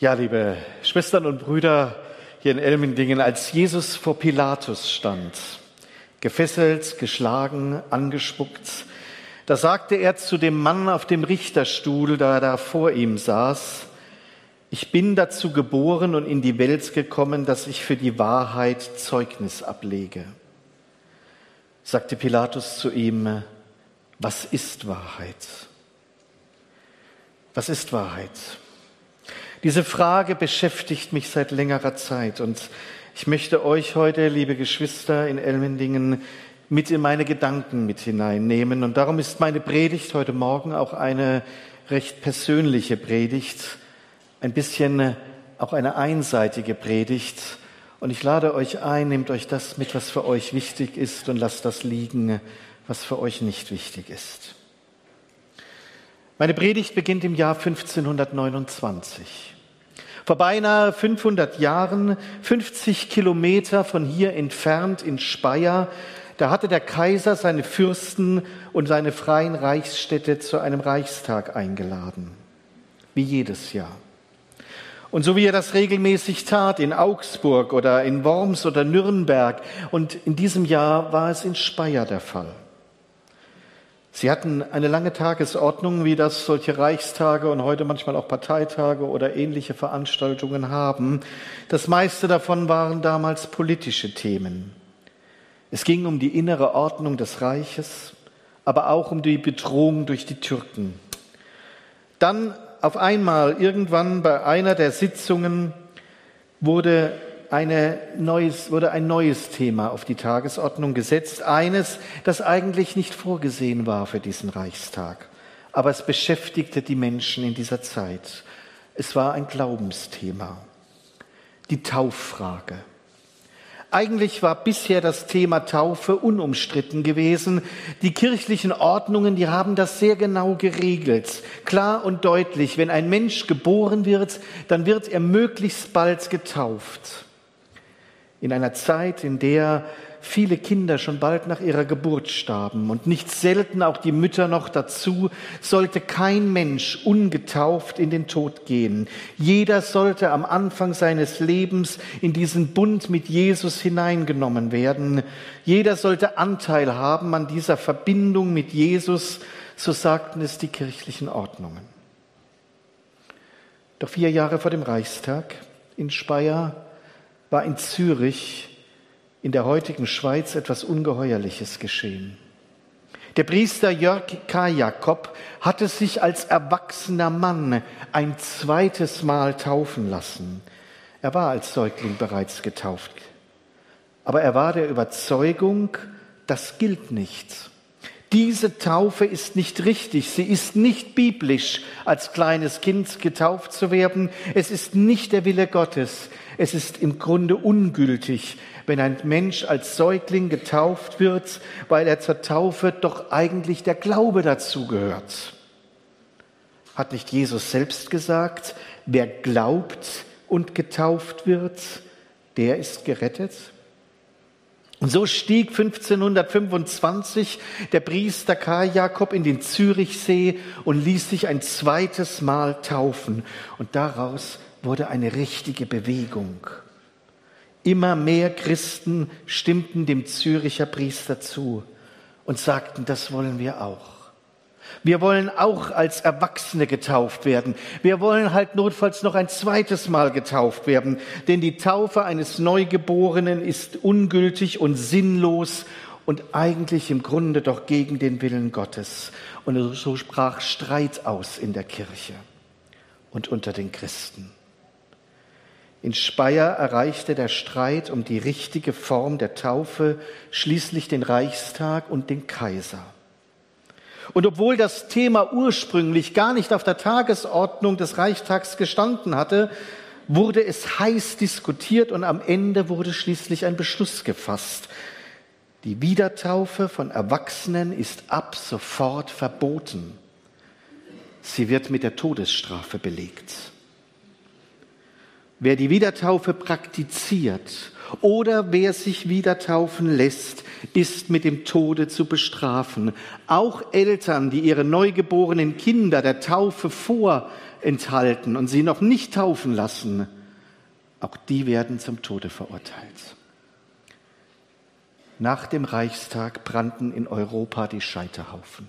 Ja, liebe Schwestern und Brüder hier in Elmendingen, als Jesus vor Pilatus stand, gefesselt, geschlagen, angespuckt, da sagte er zu dem Mann auf dem Richterstuhl, da er da vor ihm saß, ich bin dazu geboren und in die Welt gekommen, dass ich für die Wahrheit Zeugnis ablege. Sagte Pilatus zu ihm, was ist Wahrheit? Was ist Wahrheit? Diese Frage beschäftigt mich seit längerer Zeit und ich möchte euch heute, liebe Geschwister in Elmendingen, mit in meine Gedanken mit hineinnehmen. Und darum ist meine Predigt heute Morgen auch eine recht persönliche Predigt, ein bisschen auch eine einseitige Predigt. Und ich lade euch ein, nehmt euch das mit, was für euch wichtig ist und lasst das liegen, was für euch nicht wichtig ist. Meine Predigt beginnt im Jahr 1529. Vor beinahe 500 Jahren, 50 Kilometer von hier entfernt in Speyer, da hatte der Kaiser seine Fürsten und seine freien Reichsstädte zu einem Reichstag eingeladen. Wie jedes Jahr. Und so wie er das regelmäßig tat in Augsburg oder in Worms oder Nürnberg. Und in diesem Jahr war es in Speyer der Fall. Sie hatten eine lange Tagesordnung, wie das solche Reichstage und heute manchmal auch Parteitage oder ähnliche Veranstaltungen haben. Das meiste davon waren damals politische Themen. Es ging um die innere Ordnung des Reiches, aber auch um die Bedrohung durch die Türken. Dann auf einmal irgendwann bei einer der Sitzungen wurde eine neues, wurde ein neues Thema auf die Tagesordnung gesetzt, eines, das eigentlich nicht vorgesehen war für diesen Reichstag, aber es beschäftigte die Menschen in dieser Zeit. Es war ein Glaubensthema, die Tauffrage. Eigentlich war bisher das Thema Taufe unumstritten gewesen. Die kirchlichen Ordnungen, die haben das sehr genau geregelt. Klar und deutlich, wenn ein Mensch geboren wird, dann wird er möglichst bald getauft. In einer Zeit, in der viele Kinder schon bald nach ihrer Geburt starben und nicht selten auch die Mütter noch dazu, sollte kein Mensch ungetauft in den Tod gehen. Jeder sollte am Anfang seines Lebens in diesen Bund mit Jesus hineingenommen werden. Jeder sollte Anteil haben an dieser Verbindung mit Jesus, so sagten es die kirchlichen Ordnungen. Doch vier Jahre vor dem Reichstag in Speyer war in Zürich in der heutigen Schweiz etwas Ungeheuerliches geschehen. Der Priester Jörg K. Jakob hatte sich als erwachsener Mann ein zweites Mal taufen lassen. Er war als Säugling bereits getauft. Aber er war der Überzeugung, das gilt nicht. Diese Taufe ist nicht richtig, sie ist nicht biblisch, als kleines Kind getauft zu werden. Es ist nicht der Wille Gottes. Es ist im Grunde ungültig, wenn ein Mensch als Säugling getauft wird, weil er zur Taufe doch eigentlich der Glaube dazu gehört. Hat nicht Jesus selbst gesagt, wer glaubt und getauft wird, der ist gerettet? Und so stieg 1525 der Priester Karl Jakob in den Zürichsee und ließ sich ein zweites Mal taufen. Und daraus wurde eine richtige Bewegung. Immer mehr Christen stimmten dem Züricher Priester zu und sagten, das wollen wir auch. Wir wollen auch als Erwachsene getauft werden. Wir wollen halt notfalls noch ein zweites Mal getauft werden, denn die Taufe eines Neugeborenen ist ungültig und sinnlos und eigentlich im Grunde doch gegen den Willen Gottes. Und so sprach Streit aus in der Kirche und unter den Christen. In Speyer erreichte der Streit um die richtige Form der Taufe schließlich den Reichstag und den Kaiser. Und obwohl das Thema ursprünglich gar nicht auf der Tagesordnung des Reichstags gestanden hatte, wurde es heiß diskutiert und am Ende wurde schließlich ein Beschluss gefasst. Die Wiedertaufe von Erwachsenen ist ab sofort verboten. Sie wird mit der Todesstrafe belegt. Wer die Wiedertaufe praktiziert Oder wer sich wieder taufen lässt, ist mit dem Tode zu bestrafen. Auch Eltern, die ihre neugeborenen Kinder der Taufe vorenthalten und sie noch nicht taufen lassen, auch die werden zum Tode verurteilt. Nach dem Reichstag brannten in Europa die Scheiterhaufen.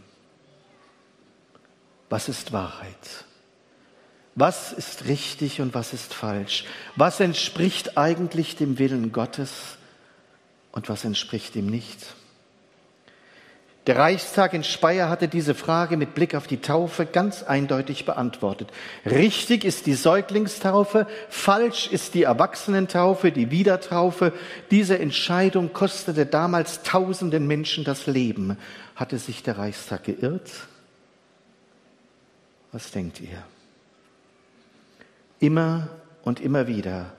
Was ist Wahrheit? Was ist richtig und was ist falsch? Was entspricht eigentlich dem Willen Gottes und was entspricht ihm nicht? Der Reichstag in Speyer hatte diese Frage mit Blick auf die Taufe ganz eindeutig beantwortet. Richtig ist die Säuglingstaufe, falsch ist die Erwachsenentaufe, die Wiedertaufe. Diese Entscheidung kostete damals tausenden Menschen das Leben. Hatte sich der Reichstag geirrt? Was denkt ihr? Immer und immer wieder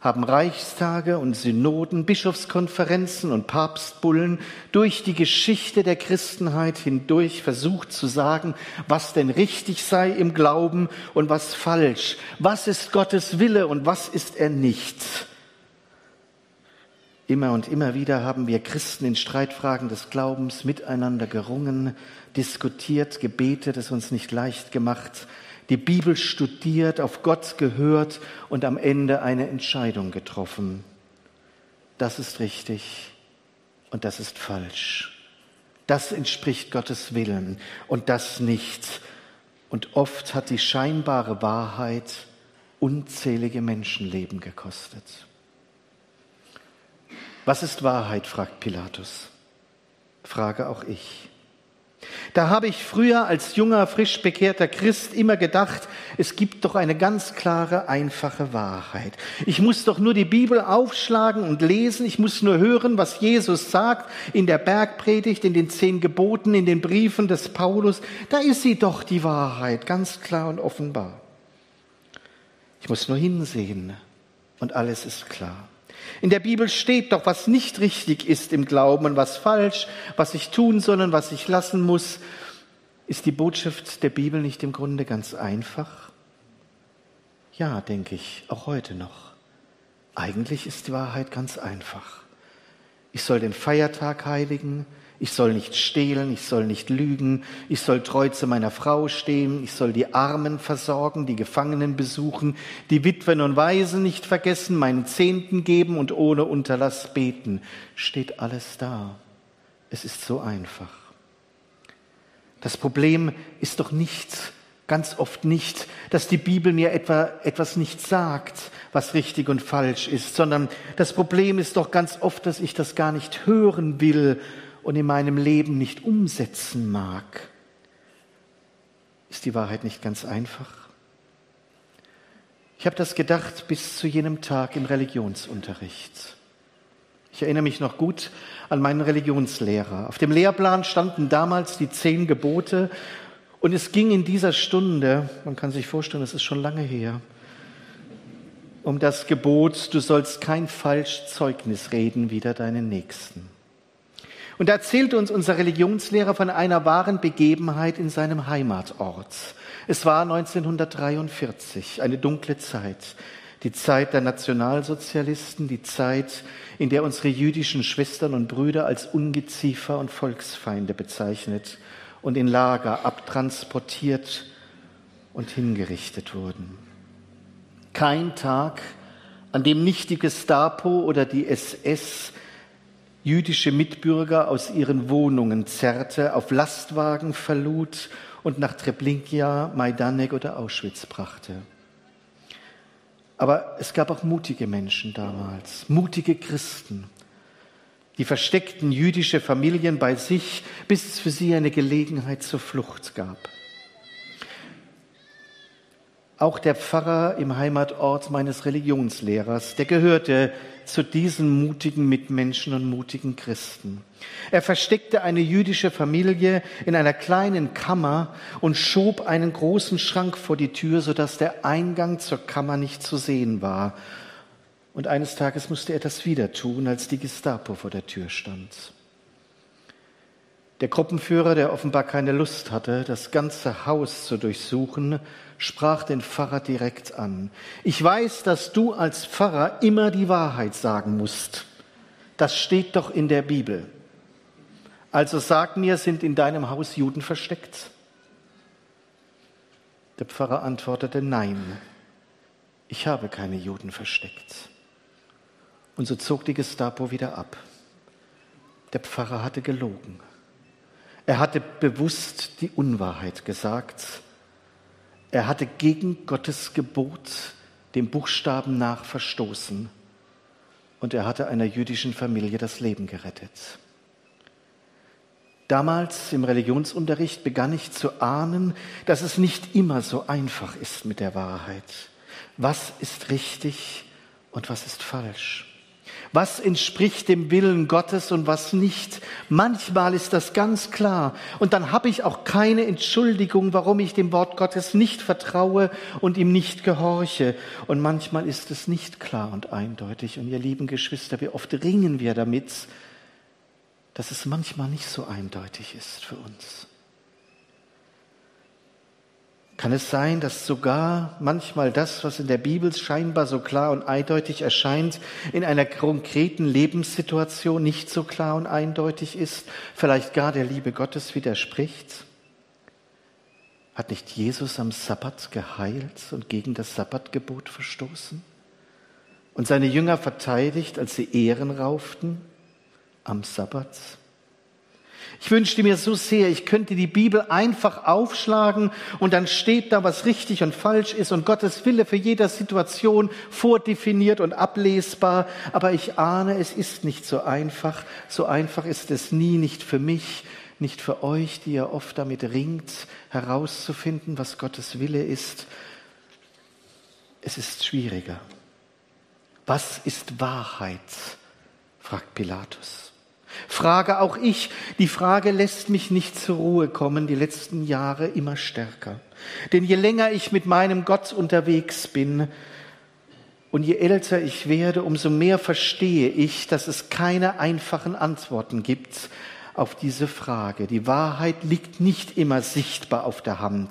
haben Reichstage und Synoden, Bischofskonferenzen und Papstbullen durch die Geschichte der Christenheit hindurch versucht zu sagen, was denn richtig sei im Glauben und was falsch, was ist Gottes Wille und was ist er nicht. Immer und immer wieder haben wir Christen in Streitfragen des Glaubens miteinander gerungen, diskutiert, gebetet, es uns nicht leicht gemacht, die Bibel studiert, auf Gott gehört und am Ende eine Entscheidung getroffen. Das ist richtig und das ist falsch. Das entspricht Gottes Willen und das nicht. Und oft hat die scheinbare Wahrheit unzählige Menschenleben gekostet. Was ist Wahrheit? fragt Pilatus. Frage auch ich. Da habe ich früher als junger, frisch bekehrter Christ immer gedacht, es gibt doch eine ganz klare, einfache Wahrheit. Ich muss doch nur die Bibel aufschlagen und lesen, ich muss nur hören, was Jesus sagt in der Bergpredigt, in den zehn Geboten, in den Briefen des Paulus. Da ist sie doch die Wahrheit, ganz klar und offenbar. Ich muss nur hinsehen und alles ist klar. In der Bibel steht doch, was nicht richtig ist im Glauben und was falsch, was ich tun soll und was ich lassen muss. Ist die Botschaft der Bibel nicht im Grunde ganz einfach? Ja, denke ich, auch heute noch. Eigentlich ist die Wahrheit ganz einfach. Ich soll den Feiertag heiligen, ich soll nicht stehlen, ich soll nicht lügen, ich soll treu zu meiner Frau stehen, ich soll die Armen versorgen, die Gefangenen besuchen, die Witwen und Waisen nicht vergessen, meinen Zehnten geben und ohne Unterlass beten. Steht alles da. Es ist so einfach. Das Problem ist doch nicht, ganz oft nicht, dass die Bibel mir etwa etwas nicht sagt, was richtig und falsch ist, sondern das Problem ist doch ganz oft, dass ich das gar nicht hören will und in meinem Leben nicht umsetzen mag, ist die Wahrheit nicht ganz einfach. Ich habe das gedacht bis zu jenem Tag im Religionsunterricht. Ich erinnere mich noch gut an meinen Religionslehrer. Auf dem Lehrplan standen damals die zehn Gebote und es ging in dieser Stunde, man kann sich vorstellen, es ist schon lange her, um das Gebot, du sollst kein Falschzeugnis reden wider deinen Nächsten. Und da erzählt uns unser Religionslehrer von einer wahren Begebenheit in seinem Heimatort. Es war 1943, eine dunkle Zeit, die Zeit der Nationalsozialisten, die Zeit, in der unsere jüdischen Schwestern und Brüder als Ungeziefer und Volksfeinde bezeichnet und in Lager abtransportiert und hingerichtet wurden. Kein Tag, an dem nicht die Gestapo oder die SS jüdische Mitbürger aus ihren Wohnungen zerrte, auf Lastwagen verlud und nach Treblinka, Majdanek oder Auschwitz brachte. Aber es gab auch mutige Menschen damals, mutige Christen, die versteckten jüdische Familien bei sich, bis es für sie eine Gelegenheit zur Flucht gab. Auch der Pfarrer im Heimatort meines Religionslehrers, der gehörte zu diesen mutigen Mitmenschen und mutigen Christen. Er versteckte eine jüdische Familie in einer kleinen Kammer und schob einen großen Schrank vor die Tür, sodass der Eingang zur Kammer nicht zu sehen war. Und eines Tages musste er das wieder tun, als die Gestapo vor der Tür stand. Der Gruppenführer, der offenbar keine Lust hatte, das ganze Haus zu durchsuchen, sprach den Pfarrer direkt an. Ich weiß, dass du als Pfarrer immer die Wahrheit sagen musst. Das steht doch in der Bibel. Also sag mir, sind in deinem Haus Juden versteckt? Der Pfarrer antwortete, nein, ich habe keine Juden versteckt. Und so zog die Gestapo wieder ab. Der Pfarrer hatte gelogen. Er hatte bewusst die Unwahrheit gesagt. Er hatte gegen Gottes Gebot dem Buchstaben nach verstoßen. Und er hatte einer jüdischen Familie das Leben gerettet. Damals im Religionsunterricht begann ich zu ahnen, dass es nicht immer so einfach ist mit der Wahrheit. Was ist richtig und was ist falsch? Was entspricht dem Willen Gottes und was nicht? Manchmal ist das ganz klar. Und dann habe ich auch keine Entschuldigung, warum ich dem Wort Gottes nicht vertraue und ihm nicht gehorche. Und manchmal ist es nicht klar und eindeutig. Und ihr lieben Geschwister, wie oft ringen wir damit, dass es manchmal nicht so eindeutig ist für uns. Kann es sein, dass sogar manchmal das, was in der Bibel scheinbar so klar und eindeutig erscheint, in einer konkreten Lebenssituation nicht so klar und eindeutig ist, vielleicht gar der Liebe Gottes widerspricht? Hat nicht Jesus am Sabbat geheilt und gegen das Sabbatgebot verstoßen? Und seine Jünger verteidigt, als sie Ehren rauften? am Sabbat. Ich wünschte mir so sehr, ich könnte die Bibel einfach aufschlagen und dann steht da, was richtig und falsch ist und Gottes Wille für jede Situation vordefiniert und ablesbar. Aber ich ahne, es ist nicht so einfach. So einfach ist es nie, nicht für mich, nicht für euch, die ihr oft damit ringt, herauszufinden, was Gottes Wille ist. Es ist schwieriger. Was ist Wahrheit? fragt Pilatus. Frage auch ich. Die Frage lässt mich nicht zur Ruhe kommen, die letzten Jahre immer stärker. Denn je länger ich mit meinem Gott unterwegs bin und je älter ich werde, umso mehr verstehe ich, dass es keine einfachen Antworten gibt auf diese Frage. Die Wahrheit liegt nicht immer sichtbar auf der Hand.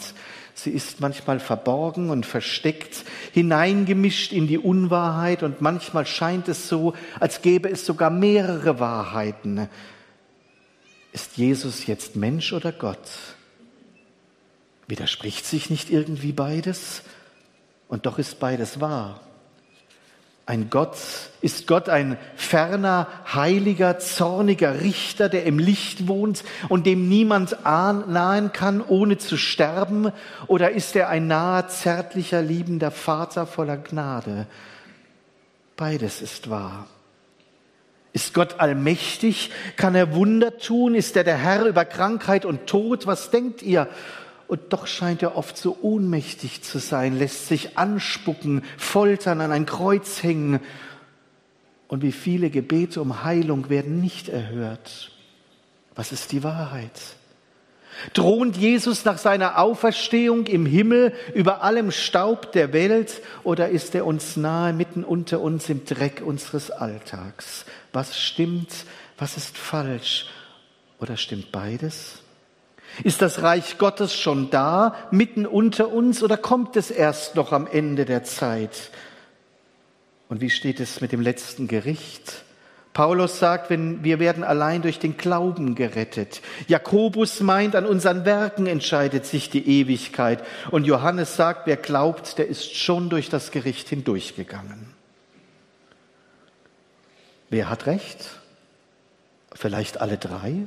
Sie ist manchmal verborgen und versteckt, hineingemischt in die Unwahrheit und manchmal scheint es so, als gäbe es sogar mehrere Wahrheiten. Ist Jesus jetzt Mensch oder Gott? Widerspricht sich nicht irgendwie beides? Und doch ist beides wahr. Ein Gott, ist Gott ein ferner, heiliger, zorniger Richter, der im Licht wohnt und dem niemand nahen kann, ohne zu sterben? Oder ist er ein naher, zärtlicher, liebender Vater voller Gnade? Beides ist wahr. Ist Gott allmächtig? Kann er Wunder tun? Ist er der Herr über Krankheit und Tod? Was denkt ihr? Und doch scheint er oft so ohnmächtig zu sein, lässt sich anspucken, foltern, an ein Kreuz hängen. Und wie viele Gebete um Heilung werden nicht erhört. Was ist die Wahrheit? Thront Jesus nach seiner Auferstehung im Himmel über allem Staub der Welt oder ist er uns nahe mitten unter uns im Dreck unseres Alltags? Was stimmt, was ist falsch oder stimmt beides? Ist das Reich Gottes schon da, mitten unter uns, oder kommt es erst noch am Ende der Zeit? Und wie steht es mit dem letzten Gericht? Paulus sagt, wenn wir werden allein durch den Glauben gerettet. Jakobus meint, an unseren Werken entscheidet sich die Ewigkeit. Und Johannes sagt, wer glaubt, der ist schon durch das Gericht hindurchgegangen. Wer hat recht? Vielleicht alle drei?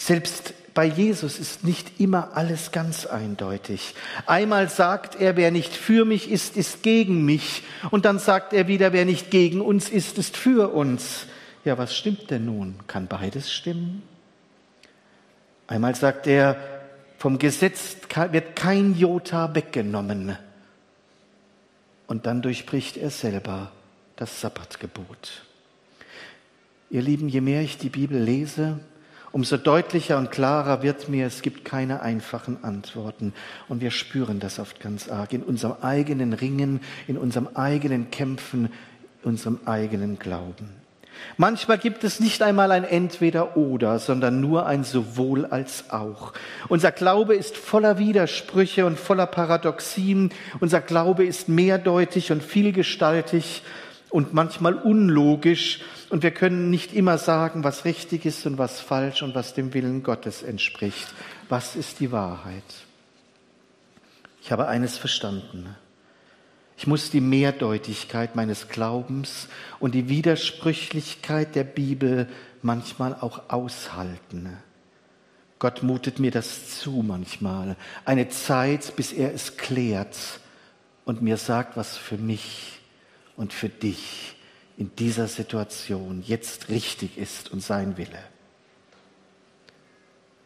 Selbst bei Jesus ist nicht immer alles ganz eindeutig. Einmal sagt er, wer nicht für mich ist, ist gegen mich. Und dann sagt er wieder, wer nicht gegen uns ist, ist für uns. Ja, was stimmt denn nun? Kann beides stimmen? Einmal sagt er, vom Gesetz wird kein Jota weggenommen. Und dann durchbricht er selber das Sabbatgebot. Ihr Lieben, je mehr ich die Bibel lese, umso deutlicher und klarer wird mir, es gibt keine einfachen Antworten. Und wir spüren das oft ganz arg in unserem eigenen Ringen, in unserem eigenen Kämpfen, in unserem eigenen Glauben. Manchmal gibt es nicht einmal ein Entweder-Oder, sondern nur ein Sowohl als auch. Unser Glaube ist voller Widersprüche und voller Paradoxien. Unser Glaube ist mehrdeutig und vielgestaltig und manchmal unlogisch. Und wir können nicht immer sagen, was richtig ist und was falsch und was dem Willen Gottes entspricht. Was ist die Wahrheit? Ich habe eines verstanden. Ich muss die Mehrdeutigkeit meines Glaubens und die Widersprüchlichkeit der Bibel manchmal auch aushalten. Gott mutet mir das zu manchmal. Eine Zeit, bis er es klärt und mir sagt, was für mich und für dich in dieser Situation jetzt richtig ist und sein Wille.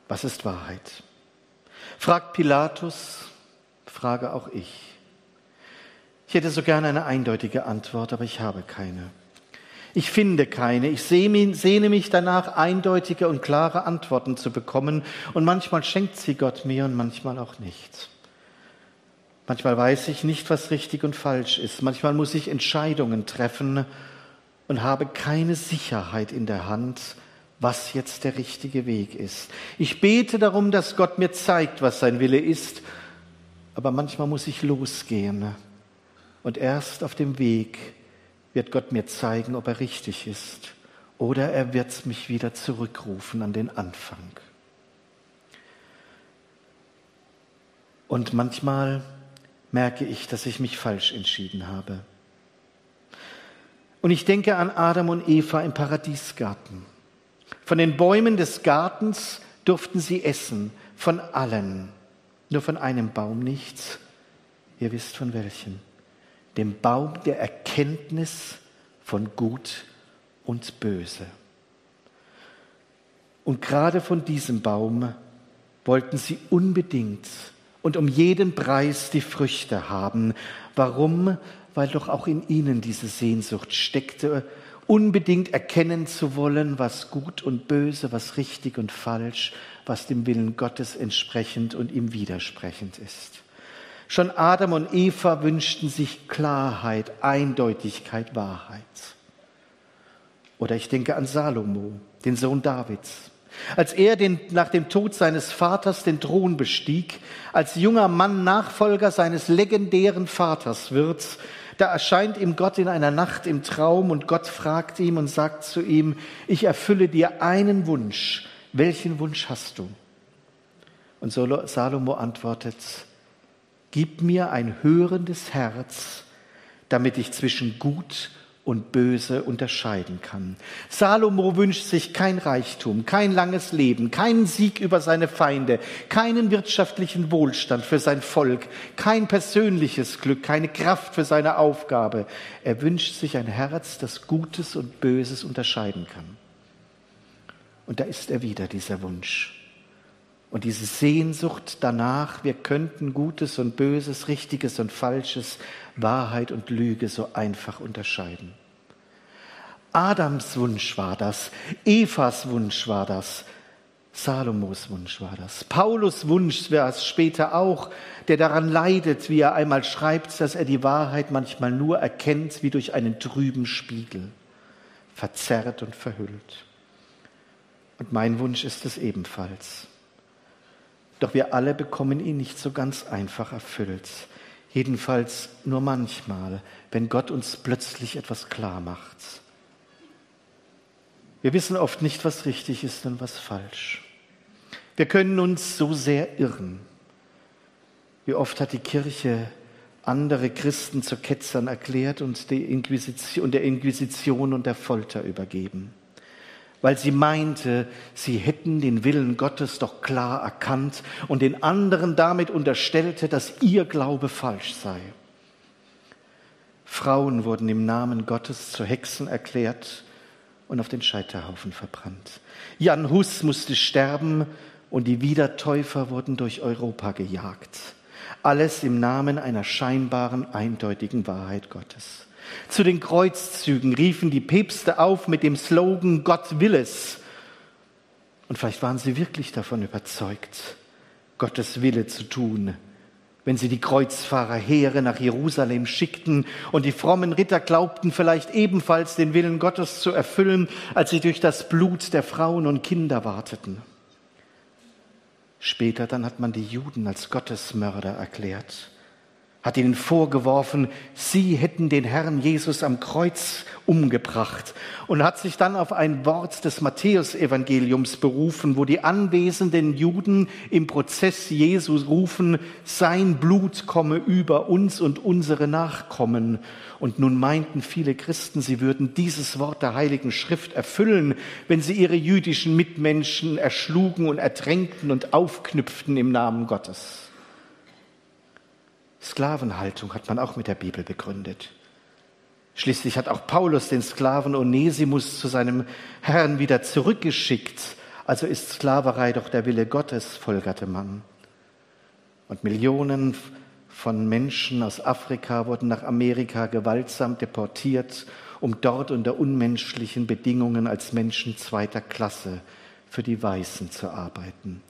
Was ist Wahrheit? Fragt Pilatus, frage auch ich. Ich hätte so gerne eine eindeutige Antwort, aber ich habe keine. Ich finde keine. Ich sehne mich danach, eindeutige und klare Antworten zu bekommen. Und manchmal schenkt sie Gott mir und manchmal auch nicht. Manchmal weiß ich nicht, was richtig und falsch ist. Manchmal muss ich Entscheidungen treffen und habe keine Sicherheit in der Hand, was jetzt der richtige Weg ist. Ich bete darum, dass Gott mir zeigt, was sein Wille ist. Aber manchmal muss ich losgehen und erst auf dem Weg wird Gott mir zeigen, ob er richtig ist. Oder er wird mich wieder zurückrufen an den Anfang. Und manchmal merke ich, dass ich mich falsch entschieden habe. Und ich denke an Adam und Eva im Paradiesgarten. Von den Bäumen des Gartens durften sie essen, von allen, nur von einem Baum nichts. Ihr wisst von welchem dem Baum der Erkenntnis von Gut und Böse. Und gerade von diesem Baum wollten sie unbedingt und um jeden Preis die Früchte haben. Warum? Weil doch auch in ihnen diese Sehnsucht steckte, unbedingt erkennen zu wollen, was gut und böse, was richtig und falsch, was dem Willen Gottes entsprechend und ihm widersprechend ist. Schon Adam und Eva wünschten sich Klarheit, Eindeutigkeit, Wahrheit. Oder ich denke an Salomo, den Sohn Davids. Als er den, nach dem Tod seines Vaters den Thron bestieg, als junger Mann Nachfolger seines legendären Vaters wird, da erscheint ihm Gott in einer Nacht im Traum und Gott fragt ihm und sagt zu ihm, ich erfülle dir einen Wunsch. Welchen Wunsch hast du? Und Salomo antwortet, Gib mir ein hörendes Herz, damit ich zwischen Gut und Böse unterscheiden kann. Salomo wünscht sich kein Reichtum, kein langes Leben, keinen Sieg über seine Feinde, keinen wirtschaftlichen Wohlstand für sein Volk, kein persönliches Glück, keine Kraft für seine Aufgabe. Er wünscht sich ein Herz, das Gutes und Böses unterscheiden kann. Und da ist er wieder, dieser Wunsch. Und diese Sehnsucht danach, wir könnten Gutes und Böses, Richtiges und Falsches, Wahrheit und Lüge so einfach unterscheiden. Adams Wunsch war das, Evas Wunsch war das, Salomos Wunsch war das. Paulus Wunsch wäre es später auch, der daran leidet, wie er einmal schreibt, dass er die Wahrheit manchmal nur erkennt wie durch einen trüben Spiegel, verzerrt und verhüllt. Und mein Wunsch ist es ebenfalls. Doch wir alle bekommen ihn nicht so ganz einfach erfüllt. Jedenfalls nur manchmal, wenn Gott uns plötzlich etwas klar macht. Wir wissen oft nicht, was richtig ist und was falsch. Wir können uns so sehr irren. Wie oft hat die Kirche andere Christen zu Ketzern erklärt und, Inquisition, der Inquisition und der Folter übergeben weil sie meinte, sie hätten den Willen Gottes doch klar erkannt und den anderen damit unterstellte, dass ihr Glaube falsch sei. Frauen wurden im Namen Gottes zu Hexen erklärt und auf den Scheiterhaufen verbrannt. Jan Hus musste sterben und die Wiedertäufer wurden durch Europa gejagt. Alles im Namen einer scheinbaren, eindeutigen Wahrheit Gottes. Zu den Kreuzzügen riefen die Päpste auf mit dem Slogan Gott will es. Und vielleicht waren sie wirklich davon überzeugt, Gottes Wille zu tun, wenn sie die Kreuzfahrerheere nach Jerusalem schickten und die frommen Ritter glaubten vielleicht ebenfalls den Willen Gottes zu erfüllen, als sie durch das Blut der Frauen und Kinder warteten. Später dann hat man die Juden als Gottesmörder erklärt hat ihnen vorgeworfen, sie hätten den Herrn Jesus am Kreuz umgebracht und hat sich dann auf ein Wort des Matthäusevangeliums berufen, wo die anwesenden Juden im Prozess Jesus rufen, sein Blut komme über uns und unsere Nachkommen. Und nun meinten viele Christen, sie würden dieses Wort der Heiligen Schrift erfüllen, wenn sie ihre jüdischen Mitmenschen erschlugen und ertränkten und aufknüpften im Namen Gottes. Sklavenhaltung hat man auch mit der Bibel begründet. Schließlich hat auch Paulus den Sklaven Onesimus zu seinem Herrn wieder zurückgeschickt. Also ist Sklaverei doch der Wille Gottes, folgerte man. Und Millionen von Menschen aus Afrika wurden nach Amerika gewaltsam deportiert, um dort unter unmenschlichen Bedingungen als Menschen zweiter Klasse für die Weißen zu arbeiten.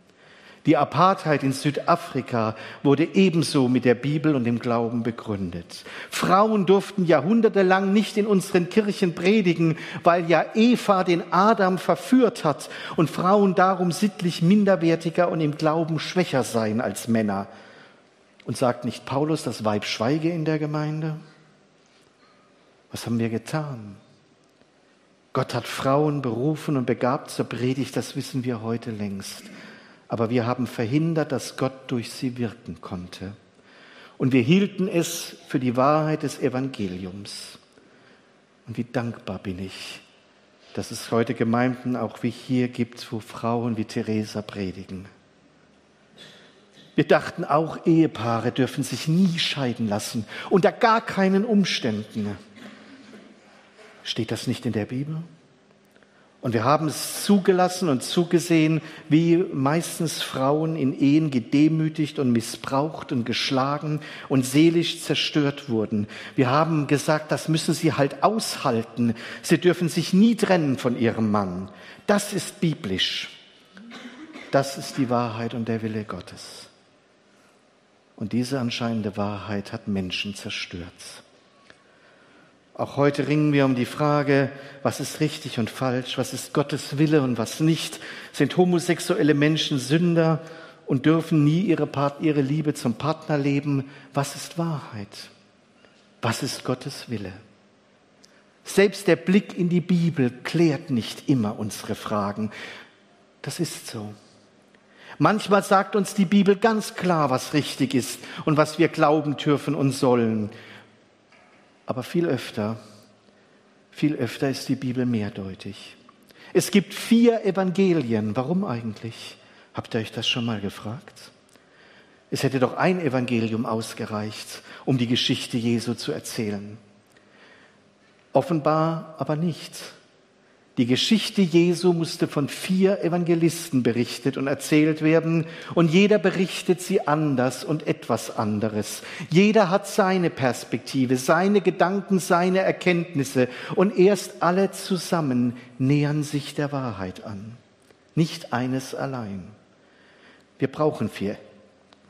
Die Apartheid in Südafrika wurde ebenso mit der Bibel und dem Glauben begründet. Frauen durften jahrhundertelang nicht in unseren Kirchen predigen, weil ja Eva den Adam verführt hat und Frauen darum sittlich minderwertiger und im Glauben schwächer seien als Männer. Und sagt nicht Paulus, das Weib schweige in der Gemeinde? Was haben wir getan? Gott hat Frauen berufen und begabt zur Predigt, das wissen wir heute längst aber wir haben verhindert, dass Gott durch sie wirken konnte. Und wir hielten es für die Wahrheit des Evangeliums. Und wie dankbar bin ich, dass es heute Gemeinden auch wie hier gibt, wo Frauen wie Theresa predigen. Wir dachten auch, Ehepaare dürfen sich nie scheiden lassen, unter gar keinen Umständen. Steht das nicht in der Bibel? Und wir haben es zugelassen und zugesehen, wie meistens Frauen in Ehen gedemütigt und missbraucht und geschlagen und seelisch zerstört wurden. Wir haben gesagt, das müssen sie halt aushalten. Sie dürfen sich nie trennen von ihrem Mann. Das ist biblisch. Das ist die Wahrheit und der Wille Gottes. Und diese anscheinende Wahrheit hat Menschen zerstört. Auch heute ringen wir um die Frage, was ist richtig und falsch, was ist Gottes Wille und was nicht. Sind homosexuelle Menschen Sünder und dürfen nie ihre, Part, ihre Liebe zum Partner leben? Was ist Wahrheit? Was ist Gottes Wille? Selbst der Blick in die Bibel klärt nicht immer unsere Fragen. Das ist so. Manchmal sagt uns die Bibel ganz klar, was richtig ist und was wir glauben dürfen und sollen. Aber viel öfter, viel öfter ist die Bibel mehrdeutig. Es gibt vier Evangelien. Warum eigentlich? Habt ihr euch das schon mal gefragt? Es hätte doch ein Evangelium ausgereicht, um die Geschichte Jesu zu erzählen. Offenbar aber nicht. Die Geschichte Jesu musste von vier Evangelisten berichtet und erzählt werden und jeder berichtet sie anders und etwas anderes. Jeder hat seine Perspektive, seine Gedanken, seine Erkenntnisse und erst alle zusammen nähern sich der Wahrheit an. Nicht eines allein. Wir brauchen vier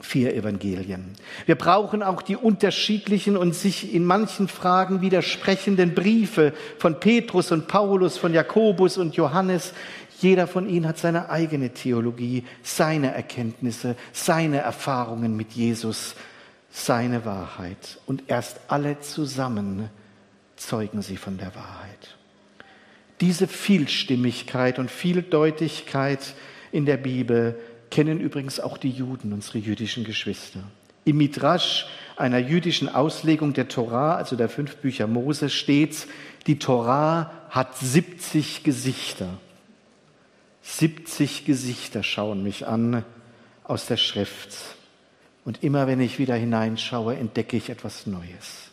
vier Evangelien. Wir brauchen auch die unterschiedlichen und sich in manchen Fragen widersprechenden Briefe von Petrus und Paulus, von Jakobus und Johannes. Jeder von ihnen hat seine eigene Theologie, seine Erkenntnisse, seine Erfahrungen mit Jesus, seine Wahrheit. Und erst alle zusammen zeugen sie von der Wahrheit. Diese Vielstimmigkeit und Vieldeutigkeit in der Bibel kennen übrigens auch die Juden, unsere jüdischen Geschwister. Im Midrash, einer jüdischen Auslegung der Torah, also der fünf Bücher Mose, steht, die Torah hat 70 Gesichter. 70 Gesichter schauen mich an aus der Schrift. Und immer wenn ich wieder hineinschaue, entdecke ich etwas Neues.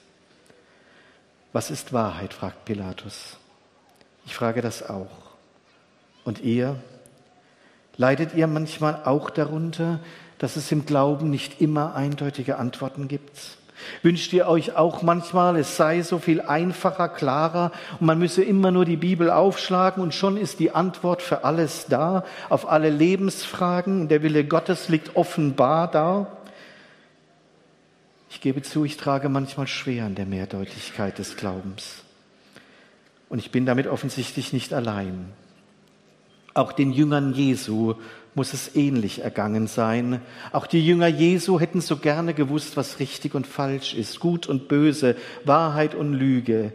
Was ist Wahrheit? fragt Pilatus. Ich frage das auch. Und ihr? Leidet ihr manchmal auch darunter, dass es im Glauben nicht immer eindeutige Antworten gibt? Wünscht ihr euch auch manchmal, es sei so viel einfacher, klarer und man müsse immer nur die Bibel aufschlagen und schon ist die Antwort für alles da, auf alle Lebensfragen und der Wille Gottes liegt offenbar da? Ich gebe zu, ich trage manchmal schwer an der Mehrdeutigkeit des Glaubens. Und ich bin damit offensichtlich nicht allein. Auch den Jüngern Jesu muss es ähnlich ergangen sein. Auch die Jünger Jesu hätten so gerne gewusst, was richtig und falsch ist, gut und böse, Wahrheit und Lüge.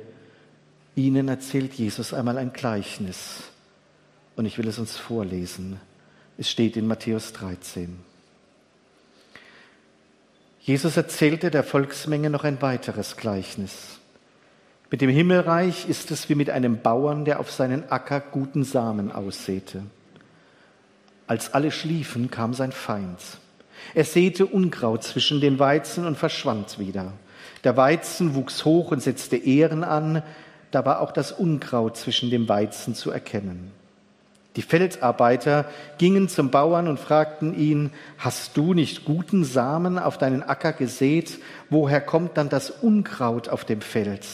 Ihnen erzählt Jesus einmal ein Gleichnis. Und ich will es uns vorlesen. Es steht in Matthäus 13. Jesus erzählte der Volksmenge noch ein weiteres Gleichnis. Mit dem Himmelreich ist es wie mit einem Bauern, der auf seinen Acker guten Samen aussäte. Als alle schliefen, kam sein Feind. Er säte Unkraut zwischen den Weizen und verschwand wieder. Der Weizen wuchs hoch und setzte Ehren an, da war auch das Unkraut zwischen dem Weizen zu erkennen. Die Feldarbeiter gingen zum Bauern und fragten ihn, hast du nicht guten Samen auf deinen Acker gesät? Woher kommt dann das Unkraut auf dem Feld?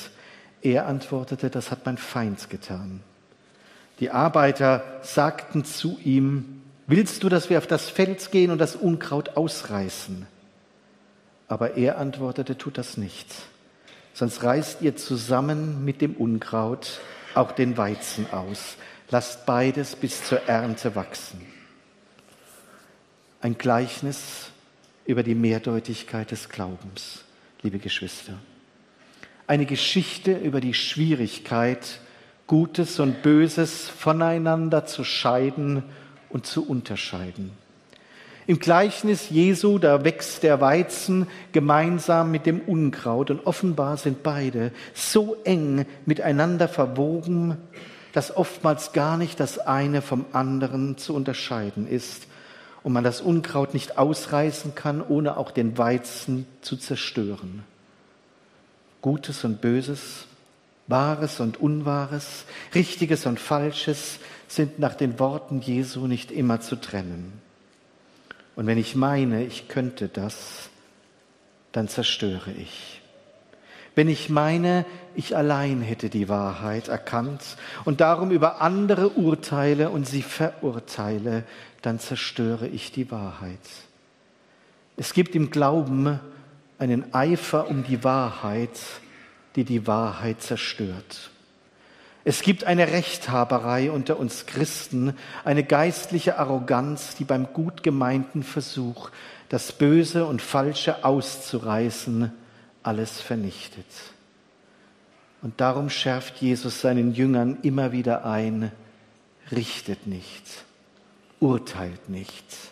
Er antwortete, das hat mein Feind getan. Die Arbeiter sagten zu ihm, willst du, dass wir auf das Feld gehen und das Unkraut ausreißen? Aber er antwortete, tut das nicht, sonst reißt ihr zusammen mit dem Unkraut auch den Weizen aus. Lasst beides bis zur Ernte wachsen. Ein Gleichnis über die Mehrdeutigkeit des Glaubens, liebe Geschwister. Eine Geschichte über die Schwierigkeit, Gutes und Böses voneinander zu scheiden und zu unterscheiden. Im Gleichnis Jesu, da wächst der Weizen gemeinsam mit dem Unkraut und offenbar sind beide so eng miteinander verwoben, dass oftmals gar nicht das eine vom anderen zu unterscheiden ist und man das Unkraut nicht ausreißen kann, ohne auch den Weizen zu zerstören. Gutes und Böses, Wahres und Unwahres, Richtiges und Falsches sind nach den Worten Jesu nicht immer zu trennen. Und wenn ich meine, ich könnte das, dann zerstöre ich. Wenn ich meine, ich allein hätte die Wahrheit erkannt und darum über andere urteile und sie verurteile, dann zerstöre ich die Wahrheit. Es gibt im Glauben einen Eifer um die Wahrheit, die die Wahrheit zerstört. Es gibt eine Rechthaberei unter uns Christen, eine geistliche Arroganz, die beim gut gemeinten Versuch, das Böse und Falsche auszureißen, alles vernichtet. Und darum schärft Jesus seinen Jüngern immer wieder ein, richtet nicht, urteilt nicht,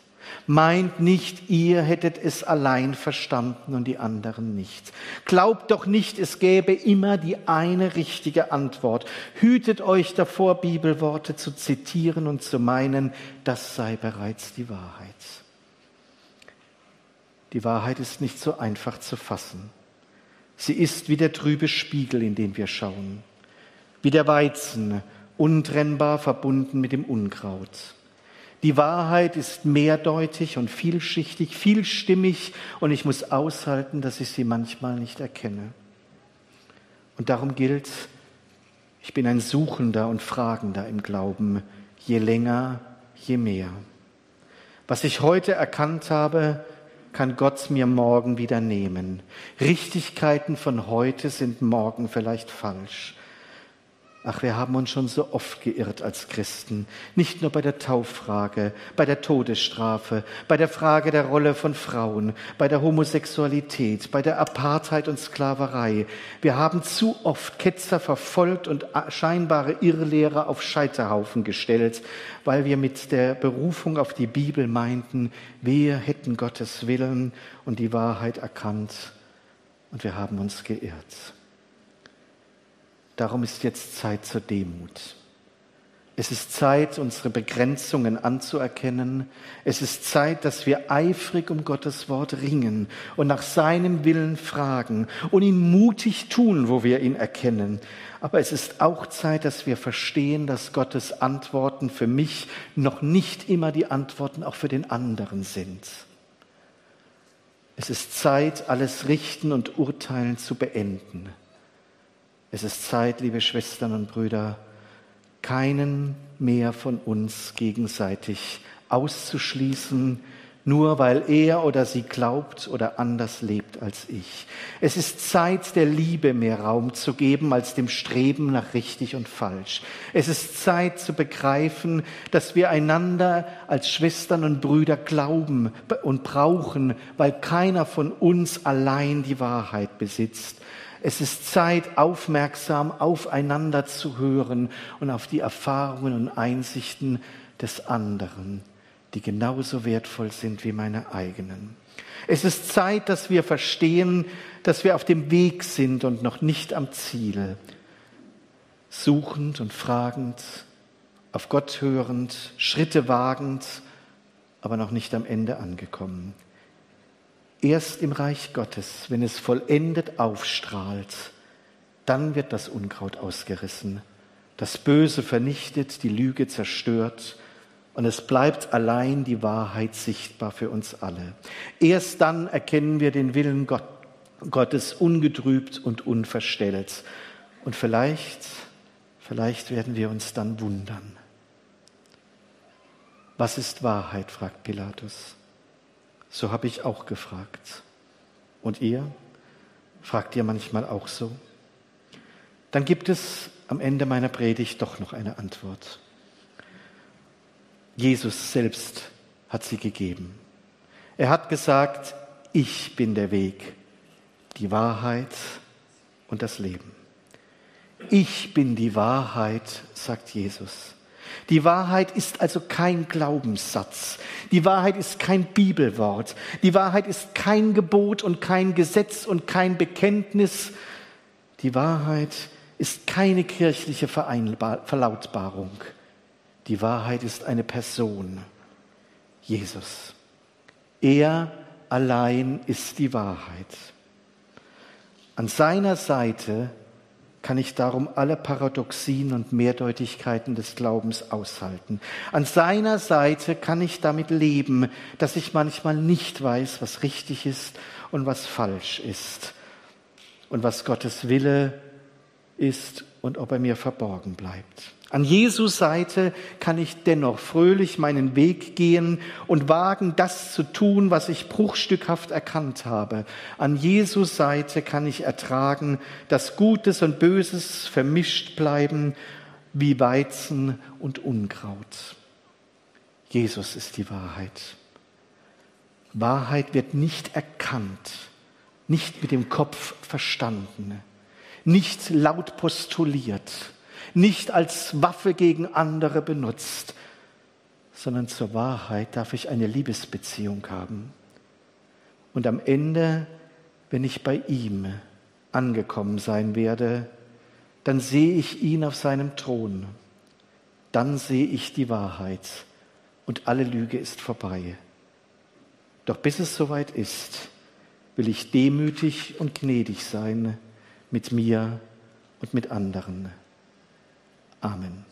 meint nicht, ihr hättet es allein verstanden und die anderen nicht. Glaubt doch nicht, es gäbe immer die eine richtige Antwort. Hütet euch davor, Bibelworte zu zitieren und zu meinen, das sei bereits die Wahrheit. Die Wahrheit ist nicht so einfach zu fassen. Sie ist wie der trübe Spiegel, in den wir schauen, wie der Weizen, untrennbar verbunden mit dem Unkraut. Die Wahrheit ist mehrdeutig und vielschichtig, vielstimmig und ich muss aushalten, dass ich sie manchmal nicht erkenne. Und darum gilt, ich bin ein Suchender und Fragender im Glauben, je länger, je mehr. Was ich heute erkannt habe, kann Gott mir morgen wieder nehmen. Richtigkeiten von heute sind morgen vielleicht falsch. Ach, wir haben uns schon so oft geirrt als Christen, nicht nur bei der Tauffrage, bei der Todesstrafe, bei der Frage der Rolle von Frauen, bei der Homosexualität, bei der Apartheid und Sklaverei. Wir haben zu oft Ketzer verfolgt und scheinbare Irrlehrer auf Scheiterhaufen gestellt, weil wir mit der Berufung auf die Bibel meinten, wir hätten Gottes Willen und die Wahrheit erkannt und wir haben uns geirrt. Darum ist jetzt Zeit zur Demut. Es ist Zeit, unsere Begrenzungen anzuerkennen. Es ist Zeit, dass wir eifrig um Gottes Wort ringen und nach seinem Willen fragen und ihn mutig tun, wo wir ihn erkennen. Aber es ist auch Zeit, dass wir verstehen, dass Gottes Antworten für mich noch nicht immer die Antworten auch für den anderen sind. Es ist Zeit, alles Richten und Urteilen zu beenden. Es ist Zeit, liebe Schwestern und Brüder, keinen mehr von uns gegenseitig auszuschließen, nur weil er oder sie glaubt oder anders lebt als ich. Es ist Zeit, der Liebe mehr Raum zu geben als dem Streben nach richtig und falsch. Es ist Zeit zu begreifen, dass wir einander als Schwestern und Brüder glauben und brauchen, weil keiner von uns allein die Wahrheit besitzt. Es ist Zeit, aufmerksam aufeinander zu hören und auf die Erfahrungen und Einsichten des anderen die genauso wertvoll sind wie meine eigenen. Es ist Zeit, dass wir verstehen, dass wir auf dem Weg sind und noch nicht am Ziel. Suchend und fragend, auf Gott hörend, Schritte wagend, aber noch nicht am Ende angekommen. Erst im Reich Gottes, wenn es vollendet aufstrahlt, dann wird das Unkraut ausgerissen, das Böse vernichtet, die Lüge zerstört und es bleibt allein die Wahrheit sichtbar für uns alle. Erst dann erkennen wir den Willen Gott, Gottes ungetrübt und unverstellt. Und vielleicht, vielleicht werden wir uns dann wundern. Was ist Wahrheit? fragt Pilatus. So habe ich auch gefragt. Und ihr? Fragt ihr manchmal auch so? Dann gibt es am Ende meiner Predigt doch noch eine Antwort. Jesus selbst hat sie gegeben. Er hat gesagt, ich bin der Weg, die Wahrheit und das Leben. Ich bin die Wahrheit, sagt Jesus. Die Wahrheit ist also kein Glaubenssatz. Die Wahrheit ist kein Bibelwort. Die Wahrheit ist kein Gebot und kein Gesetz und kein Bekenntnis. Die Wahrheit ist keine kirchliche Verlautbarung. Die Wahrheit ist eine Person, Jesus. Er allein ist die Wahrheit. An seiner Seite kann ich darum alle Paradoxien und Mehrdeutigkeiten des Glaubens aushalten. An seiner Seite kann ich damit leben, dass ich manchmal nicht weiß, was richtig ist und was falsch ist und was Gottes Wille ist und ob er mir verborgen bleibt. An Jesus Seite kann ich dennoch fröhlich meinen Weg gehen und wagen, das zu tun, was ich bruchstückhaft erkannt habe. An Jesus Seite kann ich ertragen, dass Gutes und Böses vermischt bleiben wie Weizen und Unkraut. Jesus ist die Wahrheit. Wahrheit wird nicht erkannt, nicht mit dem Kopf verstanden, nicht laut postuliert nicht als Waffe gegen andere benutzt, sondern zur Wahrheit darf ich eine Liebesbeziehung haben. Und am Ende, wenn ich bei ihm angekommen sein werde, dann sehe ich ihn auf seinem Thron. Dann sehe ich die Wahrheit und alle Lüge ist vorbei. Doch bis es soweit ist, will ich demütig und gnädig sein mit mir und mit anderen. Amen.